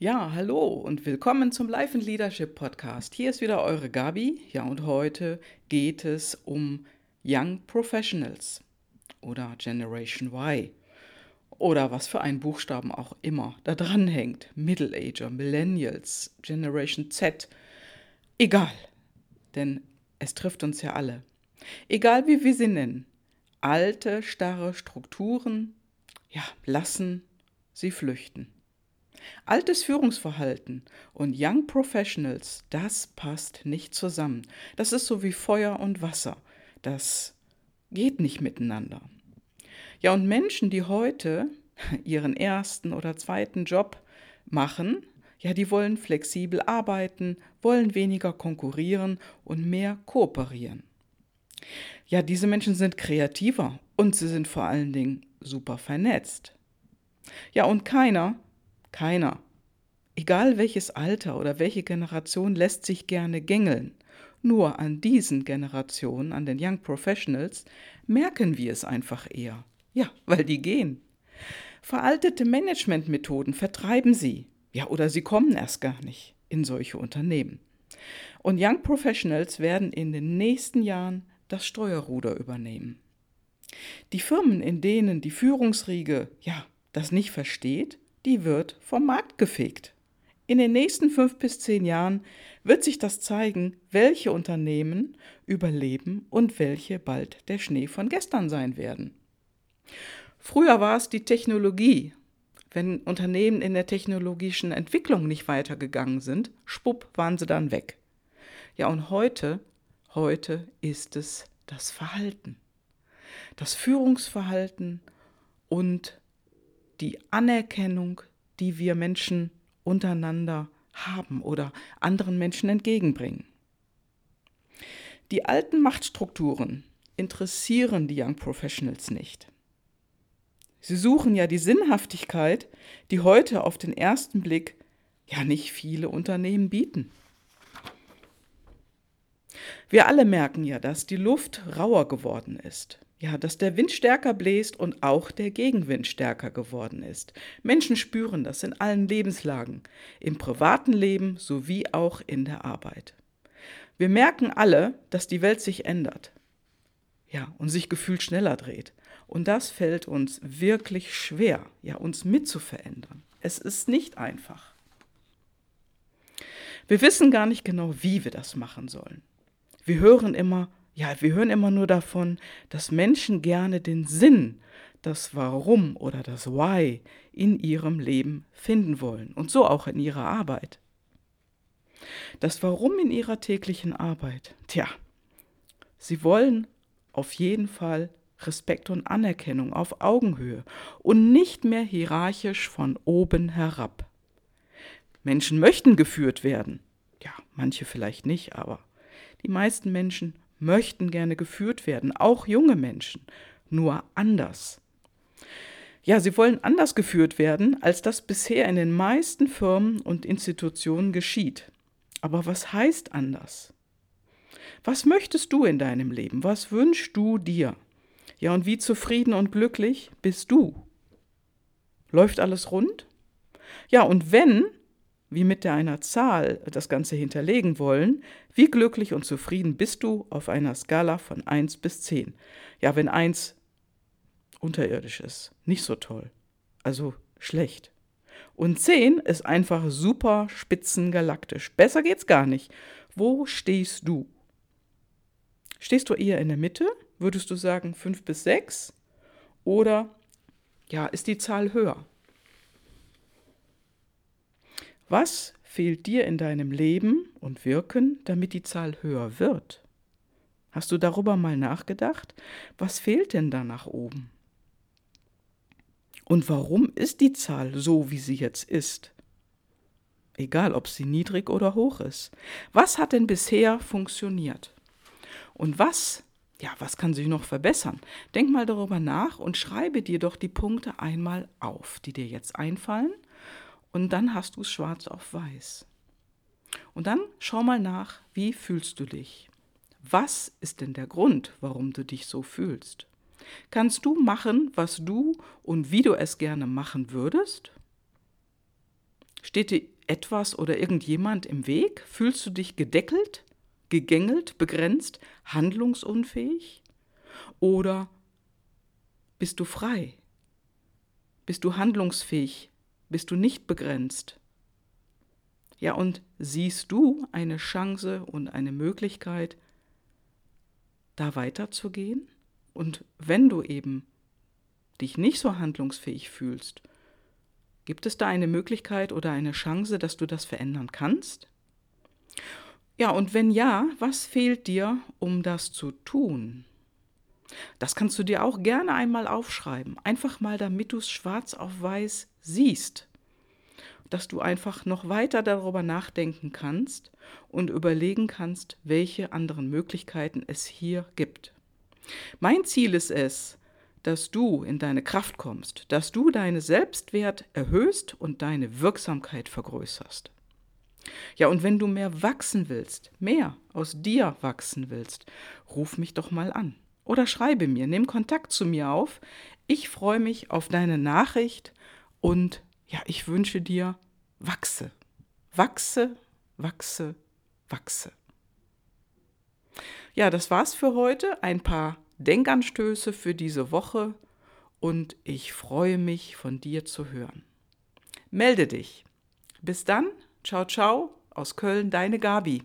Ja, hallo und willkommen zum Life and Leadership Podcast. Hier ist wieder eure Gabi. Ja, und heute geht es um Young Professionals oder Generation Y oder was für einen Buchstaben auch immer da dran hängt. Middle Ager, Millennials, Generation Z. Egal, denn es trifft uns ja alle. Egal wie wir sie nennen. Alte, starre Strukturen, ja, lassen sie flüchten. Altes Führungsverhalten und Young Professionals, das passt nicht zusammen. Das ist so wie Feuer und Wasser. Das geht nicht miteinander. Ja, und Menschen, die heute ihren ersten oder zweiten Job machen, ja, die wollen flexibel arbeiten, wollen weniger konkurrieren und mehr kooperieren. Ja, diese Menschen sind kreativer und sie sind vor allen Dingen super vernetzt. Ja, und keiner keiner. Egal welches Alter oder welche Generation lässt sich gerne gängeln. Nur an diesen Generationen, an den Young Professionals, merken wir es einfach eher. Ja, weil die gehen. Veraltete Managementmethoden vertreiben sie. Ja, oder sie kommen erst gar nicht in solche Unternehmen. Und Young Professionals werden in den nächsten Jahren das Steuerruder übernehmen. Die Firmen, in denen die Führungsriege ja das nicht versteht, die wird vom Markt gefegt. In den nächsten fünf bis zehn Jahren wird sich das zeigen, welche Unternehmen überleben und welche bald der Schnee von gestern sein werden. Früher war es die Technologie. Wenn Unternehmen in der technologischen Entwicklung nicht weitergegangen sind, spupp, waren sie dann weg. Ja, und heute, heute ist es das Verhalten. Das Führungsverhalten und die Anerkennung, die wir Menschen untereinander haben oder anderen Menschen entgegenbringen. Die alten Machtstrukturen interessieren die Young Professionals nicht. Sie suchen ja die Sinnhaftigkeit, die heute auf den ersten Blick ja nicht viele Unternehmen bieten. Wir alle merken ja, dass die Luft rauer geworden ist. Ja, dass der Wind stärker bläst und auch der Gegenwind stärker geworden ist. Menschen spüren das in allen Lebenslagen, im privaten Leben sowie auch in der Arbeit. Wir merken alle, dass die Welt sich ändert. Ja, und sich gefühlt schneller dreht. Und das fällt uns wirklich schwer, ja, uns mitzuverändern. Es ist nicht einfach. Wir wissen gar nicht genau, wie wir das machen sollen. Wir hören immer, ja, wir hören immer nur davon, dass Menschen gerne den Sinn, das Warum oder das Why in ihrem Leben finden wollen und so auch in ihrer Arbeit. Das Warum in ihrer täglichen Arbeit, tja, sie wollen auf jeden Fall Respekt und Anerkennung auf Augenhöhe und nicht mehr hierarchisch von oben herab. Menschen möchten geführt werden. Ja, manche vielleicht nicht, aber die meisten Menschen möchten gerne geführt werden, auch junge Menschen, nur anders. Ja, sie wollen anders geführt werden, als das bisher in den meisten Firmen und Institutionen geschieht. Aber was heißt anders? Was möchtest du in deinem Leben? Was wünschst du dir? Ja, und wie zufrieden und glücklich bist du? Läuft alles rund? Ja, und wenn, wie mit einer Zahl das Ganze hinterlegen wollen, wie glücklich und zufrieden bist du auf einer Skala von 1 bis 10? Ja, wenn 1 unterirdisch ist, nicht so toll, also schlecht. Und 10 ist einfach super spitzengalaktisch. Besser geht's gar nicht. Wo stehst du? Stehst du eher in der Mitte? Würdest du sagen 5 bis 6? Oder ja, ist die Zahl höher? Was fehlt dir in deinem Leben und Wirken, damit die Zahl höher wird? Hast du darüber mal nachgedacht? Was fehlt denn da nach oben? Und warum ist die Zahl so, wie sie jetzt ist? Egal, ob sie niedrig oder hoch ist. Was hat denn bisher funktioniert? Und was, ja, was kann sich noch verbessern? Denk mal darüber nach und schreibe dir doch die Punkte einmal auf, die dir jetzt einfallen und dann hast du es schwarz auf weiß. Und dann schau mal nach, wie fühlst du dich? Was ist denn der Grund, warum du dich so fühlst? Kannst du machen, was du und wie du es gerne machen würdest? Steht dir etwas oder irgendjemand im Weg? Fühlst du dich gedeckelt, gegängelt, begrenzt, handlungsunfähig? Oder bist du frei? Bist du handlungsfähig? Bist du nicht begrenzt? Ja, und siehst du eine Chance und eine Möglichkeit, da weiterzugehen? Und wenn du eben dich nicht so handlungsfähig fühlst, gibt es da eine Möglichkeit oder eine Chance, dass du das verändern kannst? Ja, und wenn ja, was fehlt dir, um das zu tun? Das kannst du dir auch gerne einmal aufschreiben, einfach mal, damit du es schwarz auf weiß siehst, dass du einfach noch weiter darüber nachdenken kannst und überlegen kannst, welche anderen Möglichkeiten es hier gibt. Mein Ziel ist es, dass du in deine Kraft kommst, dass du deinen Selbstwert erhöhst und deine Wirksamkeit vergrößerst. Ja, und wenn du mehr wachsen willst, mehr aus dir wachsen willst, ruf mich doch mal an oder schreibe mir, nimm Kontakt zu mir auf. Ich freue mich auf deine Nachricht und ja, ich wünsche dir, wachse, wachse, wachse, wachse. Ja, das war's für heute. Ein paar Denkanstöße für diese Woche und ich freue mich, von dir zu hören. Melde dich. Bis dann. Ciao, ciao. Aus Köln, deine Gabi.